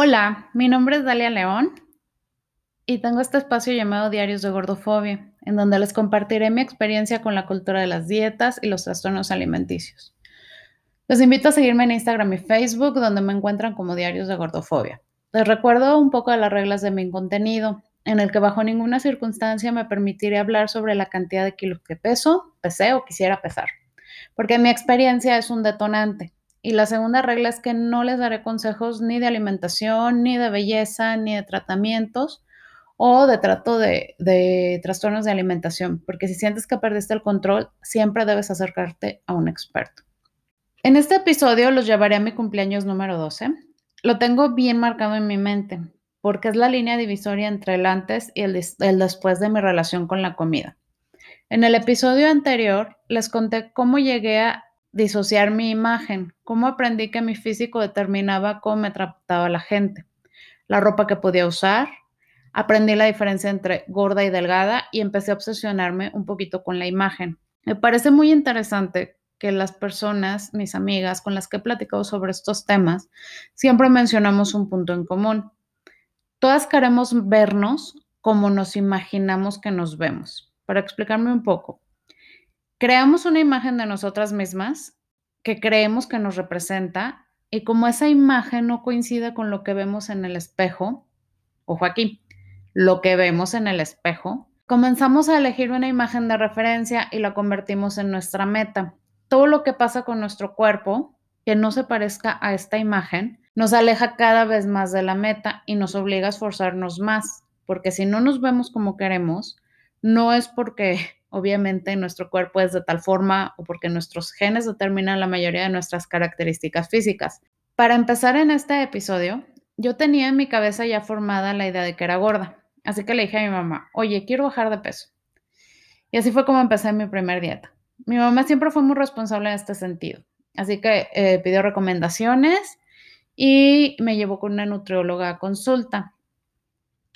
Hola, mi nombre es Dalia León y tengo este espacio llamado Diarios de Gordofobia, en donde les compartiré mi experiencia con la cultura de las dietas y los trastornos alimenticios. Les invito a seguirme en Instagram y Facebook, donde me encuentran como Diarios de Gordofobia. Les recuerdo un poco de las reglas de mi contenido, en el que bajo ninguna circunstancia me permitiré hablar sobre la cantidad de kilos que peso, pesé o quisiera pesar, porque mi experiencia es un detonante y la segunda regla es que no les daré consejos ni de alimentación, ni de belleza, ni de tratamientos o de trato de, trastornos de alimentación, porque si sientes que perdiste el control, siempre debes acercarte a un experto. En este episodio los llevaré a mi cumpleaños número 12. Lo tengo bien marcado en mi mente, porque es la línea divisoria entre el antes y el después de mi relación con la comida. En el episodio anterior les conté cómo llegué a disociar mi imagen, cómo aprendí que mi físico determinaba cómo me trataba la gente, la ropa que podía usar, aprendí la diferencia entre gorda y delgada y empecé a obsesionarme un poquito con la imagen. Me parece muy interesante que las personas, mis amigas con las que he platicado sobre estos temas, siempre mencionamos un punto en común. Todas queremos vernos como nos imaginamos que nos vemos. Para explicarme un poco, creamos una imagen de nosotras mismas que creemos que nos representa y como esa imagen no coincide con lo que vemos en el espejo, ojo aquí, lo que vemos en el espejo, comenzamos a elegir una imagen de referencia y la convertimos en nuestra meta. Todo lo que pasa con nuestro cuerpo que no se parezca a esta imagen nos aleja cada vez más de la meta y nos obliga a esforzarnos más, porque si no nos vemos como queremos, no es porque obviamente nuestro cuerpo es de tal forma o porque nuestros genes determinan la mayoría de nuestras características físicas. Para empezar en este episodio, yo tenía en mi cabeza ya formada la idea de que era gorda, así que le dije a mi mamá, oye, quiero bajar de peso. Y así fue como empecé mi primer dieta. Mi mamá siempre fue muy responsable en este sentido, así que eh, pidió recomendaciones y me llevó con una nutrióloga a consulta.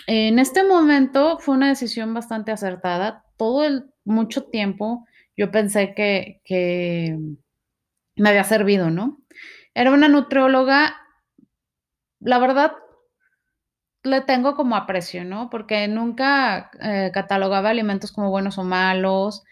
En este momento fue una decisión bastante acertada. Todo el mucho tiempo yo pensé que, me había servido, ¿no? Era una nutrióloga, la verdad, le tengo como aprecio, ¿no? Porque nunca eh, catalogaba alimentos como buenos o malos.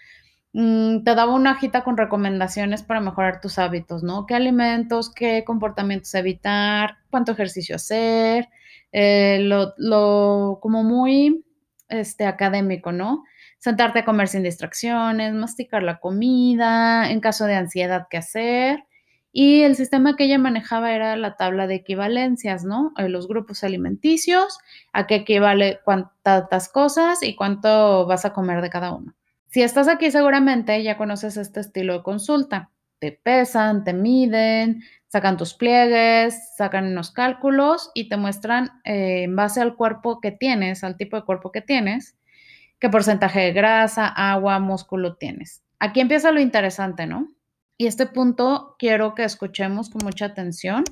Mm, te daba una hojita con recomendaciones para mejorar tus hábitos, ¿no? ¿Qué alimentos, qué comportamientos evitar, cuánto ejercicio hacer? Eh, lo, lo, como muy este, académico, ¿no? sentarte a comer sin distracciones, masticar la comida, en caso de ansiedad, qué hacer. Y el sistema que ella manejaba era la tabla de equivalencias, ¿no? Los grupos alimenticios, a qué equivale cuántas cosas y cuánto vas a comer de cada uno. Si estás aquí, seguramente ya conoces este estilo de consulta. Te pesan, te miden, sacan tus pliegues, sacan unos cálculos y te muestran eh, en base al cuerpo que tienes, al tipo de cuerpo que tienes, qué porcentaje de grasa, agua, músculo tienes. Aquí empieza lo interesante, ¿no? Y este punto quiero que escuchemos con mucha atención.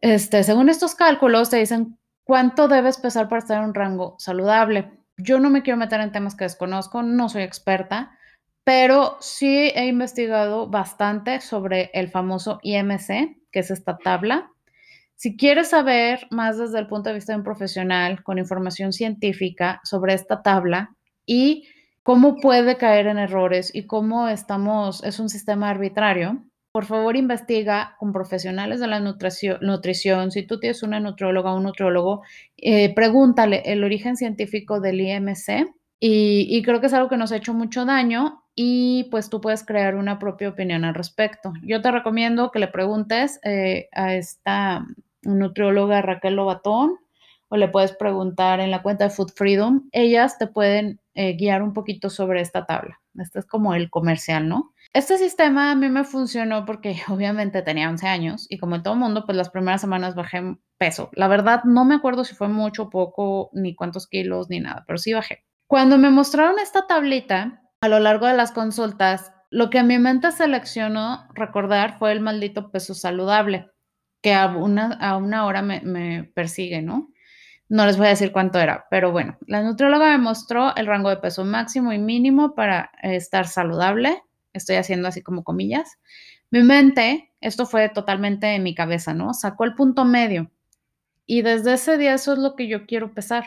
Este, según estos cálculos, te dicen cuánto debes pesar para estar en un rango saludable. Yo no me quiero meter en temas que desconozco, no soy experta, pero sí he investigado bastante sobre el famoso IMC, que es esta tabla. Si quieres saber más desde el punto de vista de un profesional con información científica sobre esta tabla, y cómo puede caer en errores y cómo estamos, es un sistema arbitrario, por favor investiga con profesionales de la nutrición. Si tú tienes una nutrióloga o un nutriólogo, eh, pregúntale el origen científico del IMC y, creo que es algo que nos ha hecho mucho daño y pues tú puedes crear una propia opinión al respecto. Yo te recomiendo que le preguntes eh, a esta nutrióloga Raquel Lobatón o le puedes preguntar en la cuenta de Food Freedom. Ellas te pueden eh, guiar un poquito sobre esta tabla. Este es como el comercial, ¿no? Este sistema a mí me funcionó porque obviamente tenía 11 años y como en todo mundo, pues las primeras semanas bajé peso. La verdad, no me acuerdo si fue mucho, poco, ni cuántos kilos, ni nada, pero sí bajé. Cuando me mostraron esta tablita a lo largo de las consultas, lo que a mi mente seleccionó recordar fue el maldito peso saludable, que a una, a una hora me, me persigue, ¿no? No les voy a decir cuánto era, pero bueno, la nutrióloga me mostró el rango de peso máximo y mínimo para estar saludable. Estoy haciendo así como comillas. Mi mente, esto fue totalmente en mi cabeza, ¿no? Sacó el punto medio y desde ese día eso es lo que yo quiero pesar.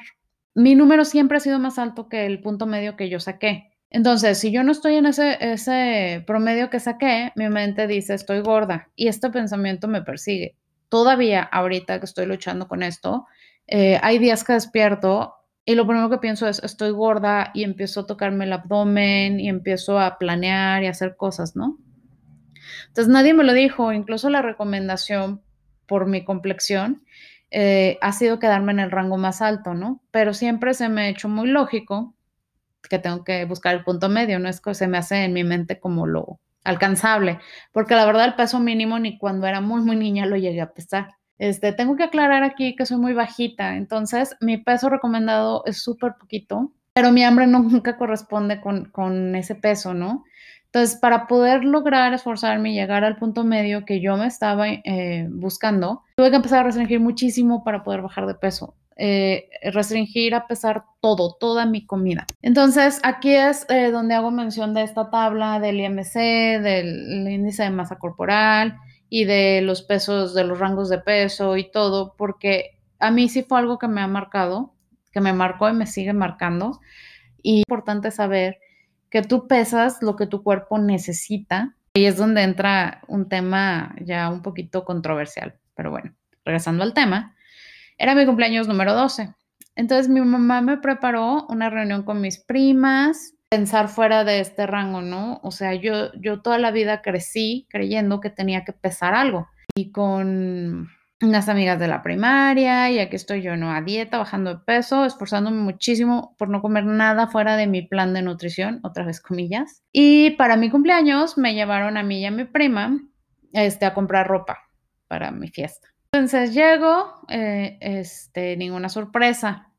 Mi número siempre ha sido más alto que el punto medio que yo saqué. Entonces, si yo no estoy en ese, promedio que saqué, mi mente dice estoy gorda y este pensamiento me persigue. Todavía ahorita que estoy luchando con esto, eh, hay días que despierto y lo primero que pienso es, estoy gorda y empiezo a tocarme el abdomen y empiezo a planear y hacer cosas, ¿no? Entonces nadie me lo dijo, incluso la recomendación por mi complexión eh, ha sido quedarme en el rango más alto, ¿no? Pero siempre se me ha hecho muy lógico que tengo que buscar el punto medio, no es que se me hace en mi mente como lo alcanzable, porque la verdad el peso mínimo ni cuando era muy, muy niña lo llegué a pesar. Este, tengo que aclarar aquí que soy muy bajita, entonces mi peso recomendado es súper poquito, pero mi hambre nunca corresponde con, con, ese peso, ¿no? Entonces, para poder lograr esforzarme y llegar al punto medio que yo me estaba eh, buscando, tuve que empezar a restringir muchísimo para poder bajar de peso. Eh, restringir a pesar todo, toda mi comida. Entonces, aquí es eh, donde hago mención de esta tabla del IMC, del índice de masa corporal, y de los pesos, de los rangos de peso y todo, porque a mí sí fue algo que me ha marcado, que me marcó y me sigue marcando. Y es importante saber que tú pesas lo que tu cuerpo necesita. Y es donde entra un tema ya un poquito controversial. Pero bueno, regresando al tema, era mi cumpleaños número 12. Entonces mi mamá me preparó una reunión con mis primas, pensar fuera de este rango, ¿no? O sea, yo, yo toda la vida crecí creyendo que tenía que pesar algo. Y con unas amigas de la primaria, y aquí estoy yo, ¿no? A dieta, bajando de peso, esforzándome muchísimo por no comer nada fuera de mi plan de nutrición, otra vez comillas. Y para mi cumpleaños me llevaron a mí y a mi prima este, a comprar ropa para mi fiesta. Entonces llego, eh, este, ninguna sorpresa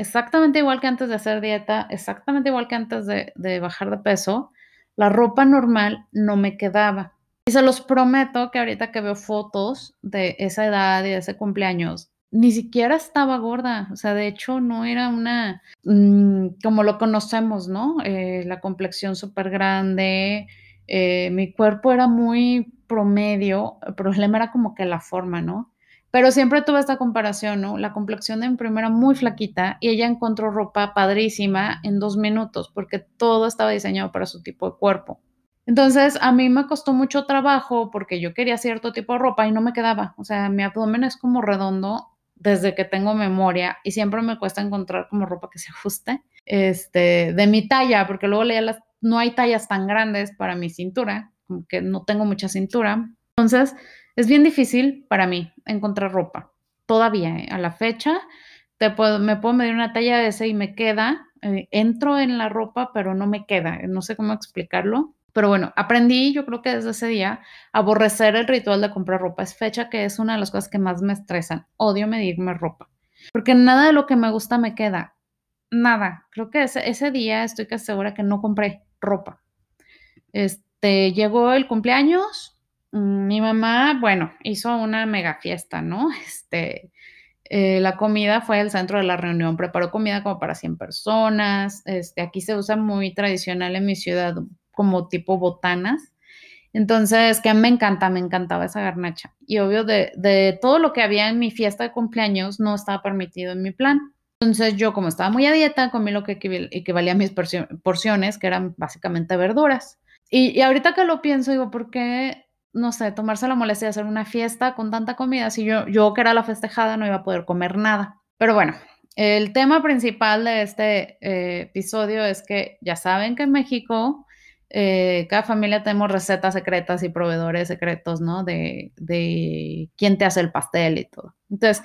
exactamente igual que antes de hacer dieta, exactamente igual que antes de, bajar de peso, la ropa normal no me quedaba. Y se los prometo que ahorita que veo fotos de esa edad y de ese cumpleaños, ni siquiera estaba gorda. O sea, de hecho, no era una, mm, como lo conocemos, ¿no? Eh, la complexión súper grande. Eh, mi cuerpo era muy promedio. El problema era como que la forma, ¿no? Pero siempre tuve esta comparación, ¿no? La complexión de mi primera muy flaquita y ella encontró ropa padrísima en dos minutos porque todo estaba diseñado para su tipo de cuerpo. Entonces, a mí me costó mucho trabajo porque yo quería cierto tipo de ropa y no me quedaba. O sea, mi abdomen es como redondo desde que tengo memoria y siempre me cuesta encontrar como ropa que se ajuste este, de mi talla, porque luego leía las, no hay tallas tan grandes para mi cintura, como que no tengo mucha cintura. Entonces, es bien difícil para mí encontrar ropa. Todavía, ¿eh? a la fecha, me puedo medir una talla de ese y me queda. Eh, entro en la ropa, pero no me queda. No sé cómo explicarlo. Pero bueno, aprendí, yo creo que desde ese día, aborrecer el ritual de comprar ropa. Es fecha que es una de las cosas que más me estresan. Odio medirme ropa. Porque nada de lo que me gusta me queda. Nada. Creo que ese, día estoy casi segura que no compré ropa. Este, llegó el cumpleaños, mi mamá, bueno, hizo una mega fiesta, ¿no? Este, eh, la comida fue el centro de la reunión, preparó comida como para 100 personas, este, aquí se usa muy tradicional en mi ciudad como tipo botanas. Entonces, que me encanta, me encantaba esa garnacha. Y obvio, de, de todo lo que había en mi fiesta de cumpleaños, no estaba permitido en mi plan. Entonces, yo como estaba muy a dieta, comí lo que equivalía a mis porciones, que eran básicamente verduras. Y, y ahorita que lo pienso, digo, ¿por qué no sé, tomarse la molestia de hacer una fiesta con tanta comida, si yo, yo que era la festejada no iba a poder comer nada. Pero bueno, el tema principal de este eh, episodio es que ya saben que en México eh, cada familia tenemos recetas secretas y proveedores secretos, ¿no? De, de quién te hace el pastel y todo. Entonces,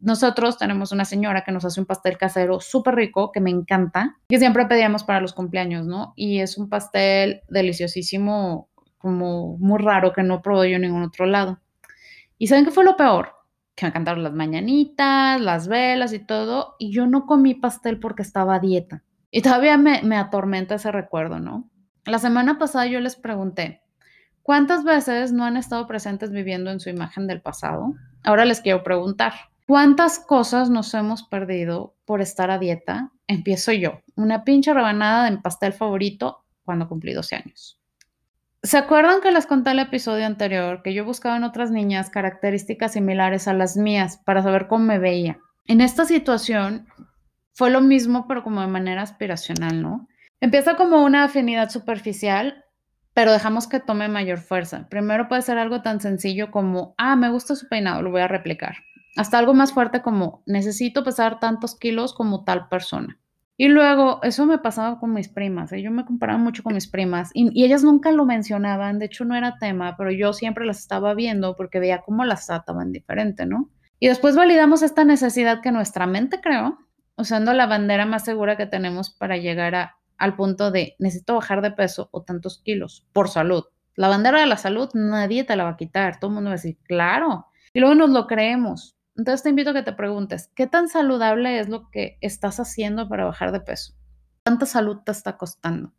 nosotros tenemos una señora que nos hace un pastel casero súper rico, que me encanta, que siempre pedíamos para los cumpleaños, ¿no? Y es un pastel deliciosísimo como muy raro que no probé yo en ningún otro lado. ¿Y saben qué fue lo peor? Que me cantaron las mañanitas, las velas y todo, y yo no comí pastel porque estaba a dieta. Y todavía me, me atormenta ese recuerdo, ¿no? La semana pasada yo les pregunté, ¿cuántas veces no han estado presentes viviendo en su imagen del pasado? Ahora les quiero preguntar, ¿cuántas cosas nos hemos perdido por estar a dieta? Empiezo yo, una pinche rebanada de pastel favorito cuando cumplí 12 años. ¿Se acuerdan que les conté el episodio anterior que yo buscaba en otras niñas características similares a las mías para saber cómo me veía? En esta situación fue lo mismo, pero como de manera aspiracional, ¿no? Empieza como una afinidad superficial, pero dejamos que tome mayor fuerza. Primero puede ser algo tan sencillo como, ah, me gusta su peinado, lo voy a replicar. Hasta algo más fuerte como, necesito pesar tantos kilos como tal persona. Y luego, eso me pasaba con mis primas, ¿eh? yo me comparaba mucho con mis primas y, ellas nunca lo mencionaban, de hecho no era tema, pero yo siempre las estaba viendo porque veía cómo las trataban diferente, ¿no? Y después validamos esta necesidad que nuestra mente creó, usando la bandera más segura que tenemos para llegar a, al punto de necesito bajar de peso o tantos kilos por salud. La bandera de la salud nadie te la va a quitar, todo el mundo va a decir, claro. Y luego nos lo creemos, entonces te invito a que te preguntes, ¿qué tan saludable es lo que estás haciendo para bajar de peso? ¿Cuánta salud te está costando?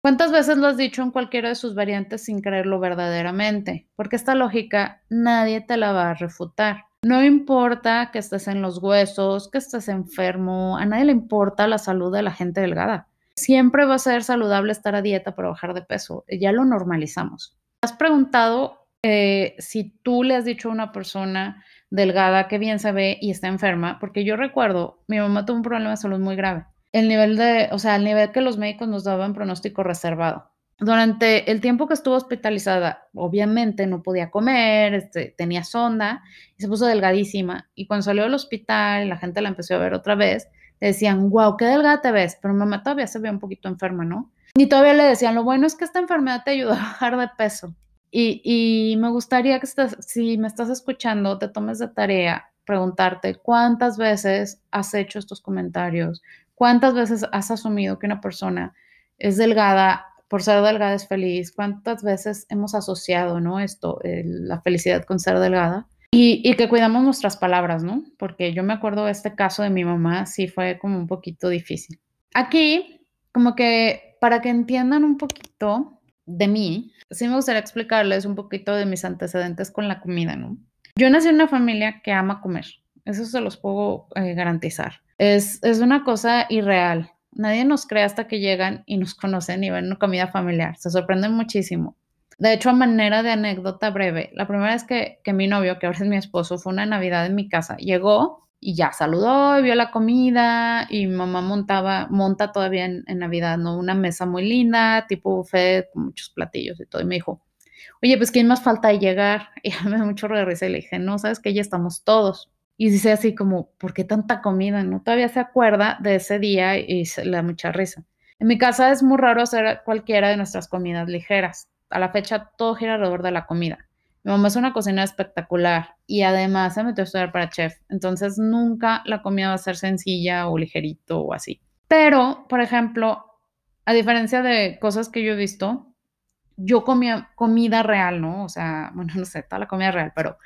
¿Cuántas veces lo has dicho en cualquiera de sus variantes sin creerlo verdaderamente? Porque esta lógica nadie te la va a refutar. No importa que estés en los huesos, que estés enfermo, a nadie le importa la salud de la gente delgada. Siempre va a ser saludable estar a dieta para bajar de peso. Ya lo normalizamos. ¿Has preguntado eh, si tú le has dicho a una persona delgada, que bien se ve y está enferma, porque yo recuerdo, mi mamá tuvo un problema de salud muy grave. El nivel de, o sea, el nivel que los médicos nos daban pronóstico reservado. Durante el tiempo que estuvo hospitalizada, obviamente no podía comer, este, tenía sonda y se puso delgadísima. Y cuando salió del hospital la gente la empezó a ver otra vez, le decían, wow, qué delgada te ves, pero mamá todavía se ve un poquito enferma, ¿no? Y todavía le decían, lo bueno es que esta enfermedad te ayuda a bajar de peso. Y, me gustaría que si me estás escuchando, te tomes de tarea preguntarte cuántas veces has hecho estos comentarios, cuántas veces has asumido que una persona es delgada, por ser delgada es feliz, cuántas veces hemos asociado, ¿no? Esto, la felicidad con ser delgada. Y, y, que cuidamos nuestras palabras, ¿no? Porque yo me acuerdo este caso de mi mamá, sí fue como un poquito difícil. Aquí, como que para que entiendan un poquito de mí, sí me gustaría explicarles un poquito de mis antecedentes con la comida, ¿no? Yo nací en una familia que ama comer, eso se los puedo eh, garantizar. Es, es una cosa irreal. Nadie nos cree hasta que llegan y nos conocen y ven una comida familiar. Se sorprenden muchísimo. De hecho, a manera de anécdota breve, la primera vez que, que mi novio, que ahora es mi esposo, fue una Navidad en mi casa, llegó y ya saludó y vio la comida y mamá montaba, monta todavía en, Navidad, ¿no? Una mesa muy linda, tipo buffet, con muchos platillos y todo. Y me dijo, oye, pues ¿quién más falta de llegar? Y me da mucho regreso y le dije, no, sabes que ya estamos todos. Y dice así como, ¿por qué tanta comida? No, todavía se acuerda de ese día y le da mucha risa. En mi casa es muy raro hacer cualquiera de nuestras comidas ligeras. A la fecha todo gira alrededor de la comida. Mi mamá es una cocinera espectacular y además se metió a estudiar para chef, entonces nunca la comida va a ser sencilla o ligerito o así. Pero, por ejemplo, a diferencia de cosas que yo he visto, yo comía comida real, ¿no? O sea, bueno, no sé, toda la comida real, pero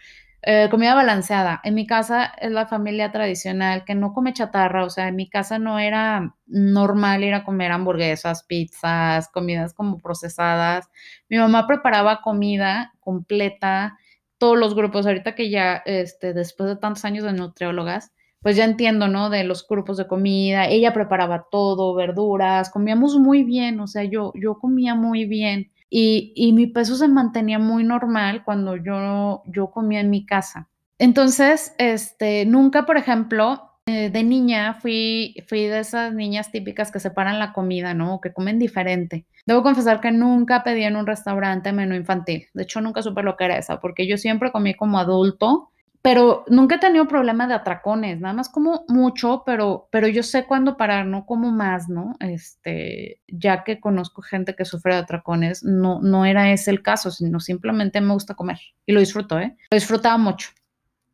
eh, comida balanceada. En mi casa es la familia tradicional que no come chatarra, o sea, en mi casa no era normal ir a comer hamburguesas, pizzas, comidas como procesadas. Mi mamá preparaba comida completa, todos los grupos, ahorita que ya, este, después de tantos años de nutriólogas, pues ya entiendo, ¿no? De los grupos de comida, ella preparaba todo, verduras, comíamos muy bien, o sea, yo, yo comía muy bien. Y, mi peso se mantenía muy normal cuando yo, yo comía en mi casa. Entonces, este, nunca, por ejemplo, eh, de niña fui, fui de esas niñas típicas que separan la comida, ¿no? Que comen diferente. Debo confesar que nunca pedí en un restaurante menú infantil. De hecho, nunca supe lo que era esa, porque yo siempre comí como adulto pero nunca he tenido problema de atracones, nada más como mucho, pero, pero yo sé cuándo parar, no como más, ¿no? Este, ya que conozco gente que sufre de atracones, no, no era ese el caso, sino simplemente me gusta comer y lo disfruto, ¿eh? Lo disfrutaba mucho.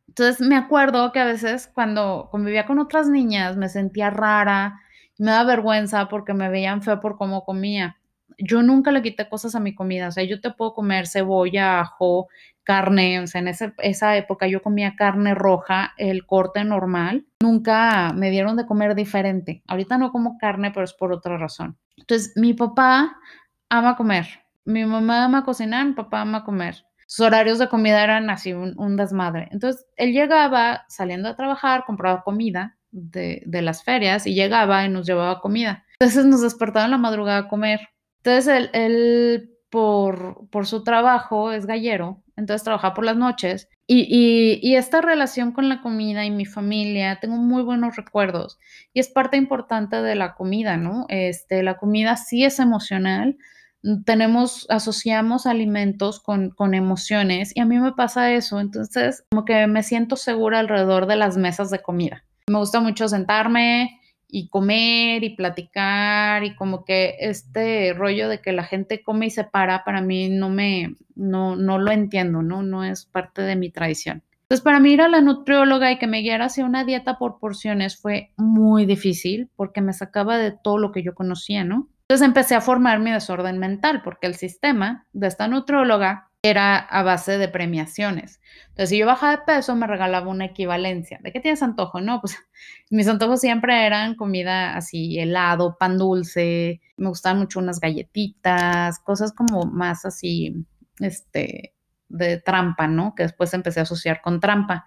Entonces me acuerdo que a veces cuando convivía con otras niñas me sentía rara, me da vergüenza porque me veían feo por cómo comía. Yo nunca le quité cosas a mi comida, o sea, yo te puedo comer cebolla, ajo, carne, o sea, en esa época yo comía carne roja, el corte normal, nunca me dieron de comer diferente. Ahorita no como carne, pero es por otra razón. Entonces, mi papá ama comer, mi mamá ama cocinar, mi papá ama comer. Sus horarios de comida eran así, un, desmadre. Entonces, él llegaba saliendo a trabajar, compraba comida de, de las ferias y llegaba y nos llevaba comida. Entonces nos despertaba en la madrugada a comer. Entonces, él, por, por su trabajo, es gallero, entonces trabaja por las noches. Y, y, esta relación con la comida y mi familia, tengo muy buenos recuerdos y es parte importante de la comida, ¿no? Este, la comida sí es emocional, tenemos, asociamos alimentos con, con emociones y a mí me pasa eso, entonces como que me siento segura alrededor de las mesas de comida. Me gusta mucho sentarme, y comer y platicar y como que este rollo de que la gente come y se para, para mí no me, no, no lo entiendo, ¿no? No es parte de mi tradición. Entonces, para mí ir a la nutrióloga y que me guiara hacia una dieta por porciones fue muy difícil porque me sacaba de todo lo que yo conocía, ¿no? Entonces empecé a formar mi desorden mental porque el sistema de esta nutrióloga era a base de premiaciones. Entonces, si yo bajaba de peso, me regalaba una equivalencia. ¿De qué tienes antojo? No, pues mis antojos siempre eran comida así, helado, pan dulce. Me gustaban mucho unas galletitas, cosas como más así, este, de trampa, ¿no? Que después empecé a asociar con trampa.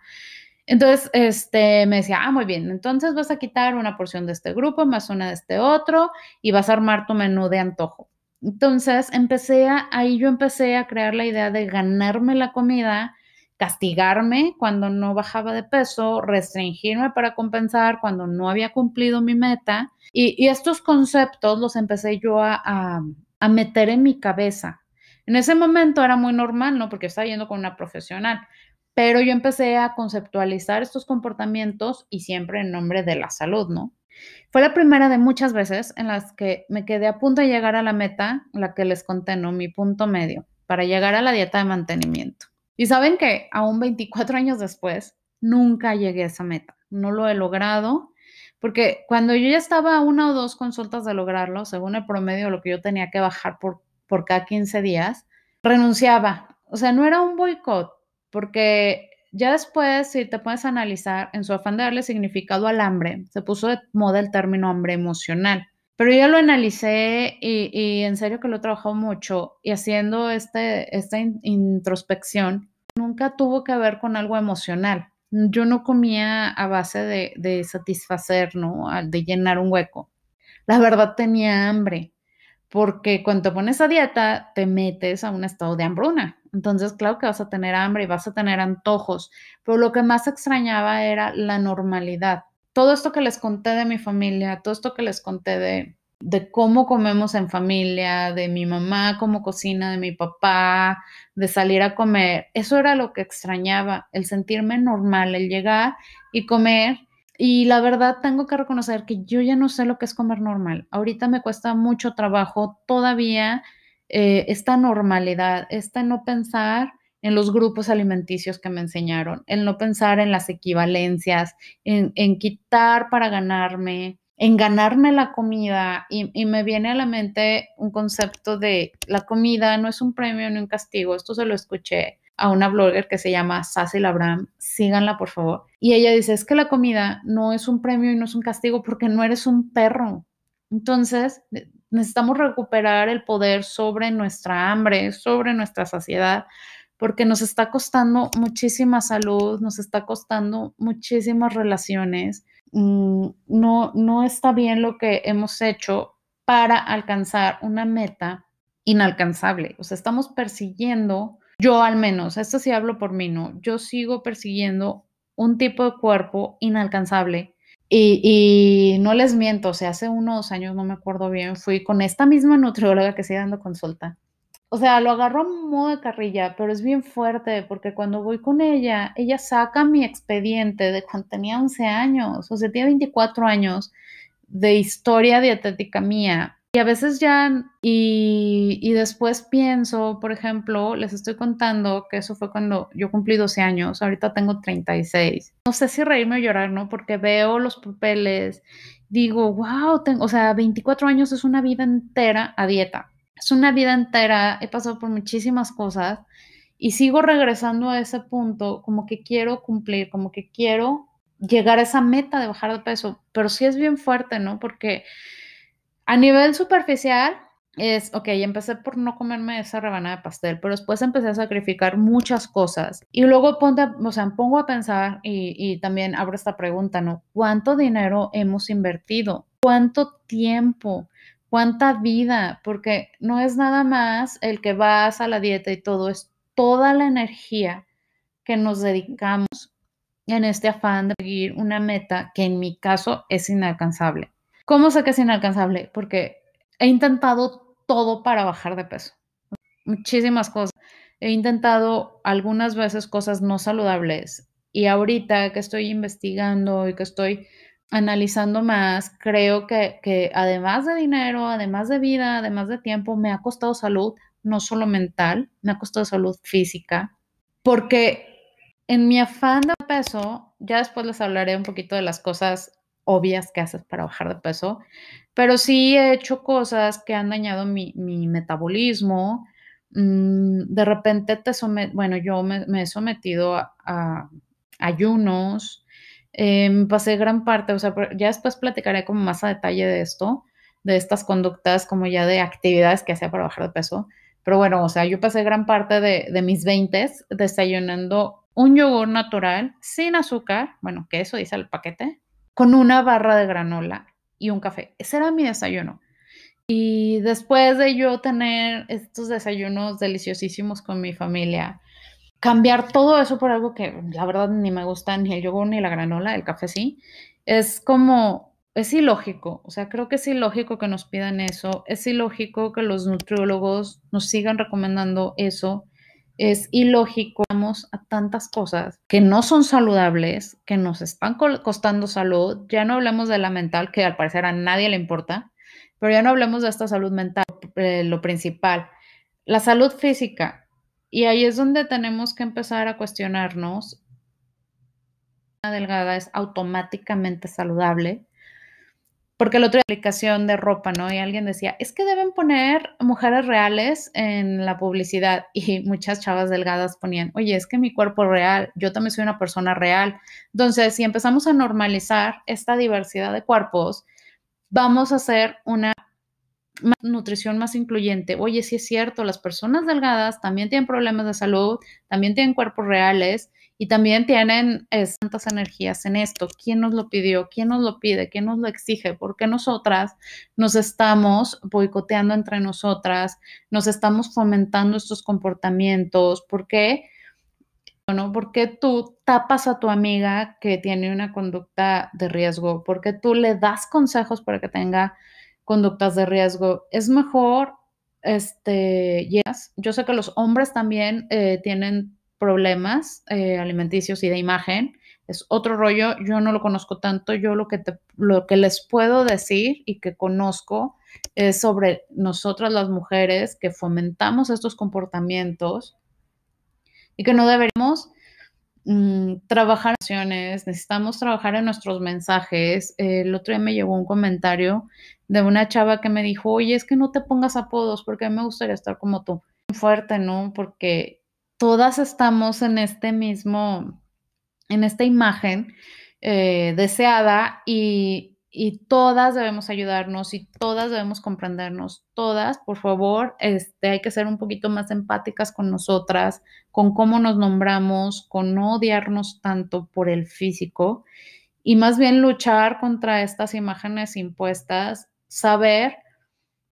Entonces, este, me decía, ah, muy bien, entonces vas a quitar una porción de este grupo más una de este otro y vas a armar tu menú de antojo. Entonces, empecé a, ahí yo empecé a crear la idea de ganarme la comida, castigarme cuando no bajaba de peso, restringirme para compensar cuando no había cumplido mi meta. Y, estos conceptos los empecé yo a, a, meter en mi cabeza. En ese momento era muy normal, ¿no? Porque estaba yendo con una profesional, pero yo empecé a conceptualizar estos comportamientos y siempre en nombre de la salud, ¿no? Fue la primera de muchas veces en las que me quedé a punto de llegar a la meta, la que les conté, ¿no? Mi punto medio, para llegar a la dieta de mantenimiento. Y saben que aún 24 años después, nunca llegué a esa meta. No lo he logrado, porque cuando yo ya estaba a una o dos consultas de lograrlo, según el promedio, lo que yo tenía que bajar por, por cada 15 días, renunciaba. O sea, no era un boicot, porque ya después, si te puedes analizar, en su afán de darle significado al hambre, se puso de moda el término hambre emocional. Pero ya lo analicé y, en serio que lo he trabajado mucho y haciendo este, esta introspección, nunca tuvo que ver con algo emocional. Yo no comía a base de, de satisfacer, ¿no? De llenar un hueco. La verdad tenía hambre, porque cuando te pones a dieta, te metes a un estado de hambruna. Entonces, claro que vas a tener hambre y vas a tener antojos, pero lo que más extrañaba era la normalidad. Todo esto que les conté de mi familia, todo esto que les conté de, cómo comemos en familia, de mi mamá, cómo cocina, de mi papá, de salir a comer, eso era lo que extrañaba, el sentirme normal, el llegar y comer y la verdad tengo que reconocer que yo ya no sé lo que es comer normal. Ahorita me cuesta mucho trabajo todavía eh, esta normalidad, esta no pensar en los grupos alimenticios que me enseñaron, en no pensar en las equivalencias, en, quitar para ganarme, en ganarme la comida. Y, y, me viene a la mente un concepto de la comida no es un premio ni un castigo. Esto se lo escuché a una blogger que se llama Sassy Labram, síganla por favor. Y ella dice, es que la comida no es un premio y no es un castigo porque no eres un perro. Entonces, necesitamos recuperar el poder sobre nuestra hambre, sobre nuestra saciedad, porque nos está costando muchísima salud, nos está costando muchísimas relaciones. Mm, no, no está bien lo que hemos hecho para alcanzar una meta inalcanzable. O sea, estamos persiguiendo yo al menos, esto sí hablo por mí, ¿no? Yo sigo persiguiendo un tipo de cuerpo inalcanzable y, no les miento, o sea, hace unos años, no me acuerdo bien, fui con esta misma nutrióloga que sigue dando consulta. O sea, lo agarró a modo de carrilla, pero es bien fuerte porque cuando voy con ella, ella saca mi expediente de cuando tenía 11 años, o sea, tiene 24 años de historia dietética mía y a veces ya, y, después pienso, por ejemplo, les estoy contando que eso fue cuando yo cumplí 12 años, ahorita tengo 36. No sé si reírme o llorar, ¿no? Porque veo los papeles, digo, wow, tengo, o sea, 24 años es una vida entera a dieta. Es una vida entera, he pasado por muchísimas cosas y sigo regresando a ese punto como que quiero cumplir, como que quiero llegar a esa meta de bajar de peso, pero sí es bien fuerte, ¿no? Porque a nivel superficial, es, ok, empecé por no comerme esa rebanada de pastel, pero después empecé a sacrificar muchas cosas. Y luego ponte, o sea, pongo a pensar y, también abro esta pregunta, ¿no? ¿Cuánto dinero hemos invertido? ¿Cuánto tiempo? cuánta vida, porque no es nada más el que vas a la dieta y todo, es toda la energía que nos dedicamos en este afán de seguir una meta que en mi caso es inalcanzable. ¿Cómo sé que es inalcanzable? Porque he intentado todo para bajar de peso, muchísimas cosas. He intentado algunas veces cosas no saludables y ahorita que estoy investigando y que estoy analizando más, creo que, que, además de dinero, además de vida, además de tiempo, me ha costado salud, no solo mental, me ha costado salud física, porque en mi afán de peso, ya después les hablaré un poquito de las cosas obvias que haces para bajar de peso, pero sí he hecho cosas que han dañado mi, mi metabolismo. Mm, de repente te somet bueno, yo me, he sometido a, a ayunos, eh, pasé gran parte, o sea, ya después platicaré como más a detalle de esto, de estas conductas como ya de actividades que hacía para bajar de peso. Pero bueno, o sea, yo pasé gran parte de, de mis 20 desayunando un yogur natural sin azúcar, bueno, que eso dice el paquete, con una barra de granola y un café. Ese era mi desayuno. Y después de yo tener estos desayunos deliciosísimos con mi familia, cambiar todo eso por algo que la verdad ni me gusta, ni el yogur ni la granola, el café sí, es como, es ilógico, o sea, creo que es ilógico que nos pidan eso, es ilógico que los nutriólogos nos sigan recomendando eso, es ilógico, vamos a tantas cosas que no son saludables, que nos están costando salud, ya no hablemos de la mental, que al parecer a nadie le importa, pero ya no hablemos de esta salud mental, eh, lo principal. La salud física, y ahí es donde tenemos que empezar a cuestionarnos. Una delgada es automáticamente saludable. Porque el otro aplicación de ropa, ¿no? Y alguien decía, es que deben poner mujeres reales en la publicidad. Y muchas chavas delgadas ponían, oye, es que mi cuerpo es real, yo también soy una persona real. Entonces, si empezamos a normalizar esta diversidad de cuerpos, vamos a hacer una nutrición más incluyente. Oye, sí es cierto, las personas delgadas también tienen problemas de salud, también tienen cuerpos reales y también tienen tantas energías en esto. ¿Quién nos lo pidió? ¿Quién nos lo pide? ¿Quién nos lo exige? ¿Por qué nosotras nos estamos boicoteando entre nosotras? ¿Nos estamos fomentando estos comportamientos? ¿Por qué? Bueno, ¿por qué tú tapas a tu amiga que tiene una conducta de riesgo? ¿Por qué tú le das consejos para que tenga conductas de riesgo. Es mejor, este, yes. yo sé que los hombres también eh, tienen problemas eh, alimenticios y de imagen. Es otro rollo, yo no lo conozco tanto, yo lo que, lo que les puedo decir y que conozco es sobre nosotras las mujeres que fomentamos estos comportamientos y que no deberíamos mm, trabajar en necesitamos trabajar en nuestros mensajes. el otro día me llegó un comentario de una chava que me dijo, oye, es que no te pongas apodos porque me gustaría estar como tú. Fuerte, ¿no? Porque todas estamos en este mismo, en esta imagen eh, deseada y, y, todas debemos ayudarnos y todas debemos comprendernos. Todas, por favor, este, hay que ser un poquito más empáticas con nosotras, con cómo nos nombramos, con no odiarnos tanto por el físico y más bien luchar contra estas imágenes impuestas saber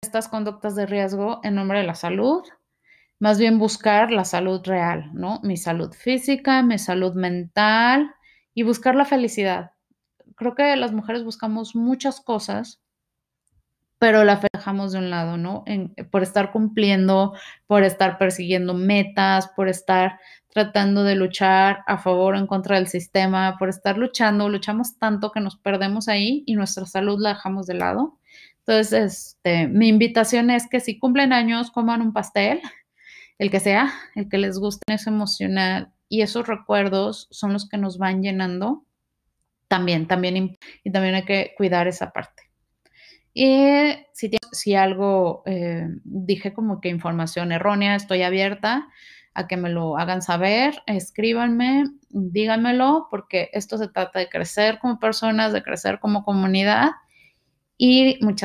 estas conductas de riesgo en nombre de la salud, más bien buscar la salud real, ¿no? Mi salud física, mi salud mental y buscar la felicidad. Creo que las mujeres buscamos muchas cosas, pero la dejamos de un lado, ¿no? por estar cumpliendo, por estar persiguiendo metas, por estar tratando de luchar a favor o en contra del sistema, por estar luchando, luchamos tanto que nos perdemos ahí y nuestra salud la dejamos de lado. Entonces, este, mi invitación es que si cumplen años, coman un pastel, el que sea, el que les guste, es emocional y esos recuerdos son los que nos van llenando también, también, y también hay que cuidar esa parte. Y si, algo eh, dije como que información errónea, estoy abierta a que me lo hagan saber, escríbanme, díganmelo, porque esto se trata de crecer como personas, de crecer como comunidad y muchas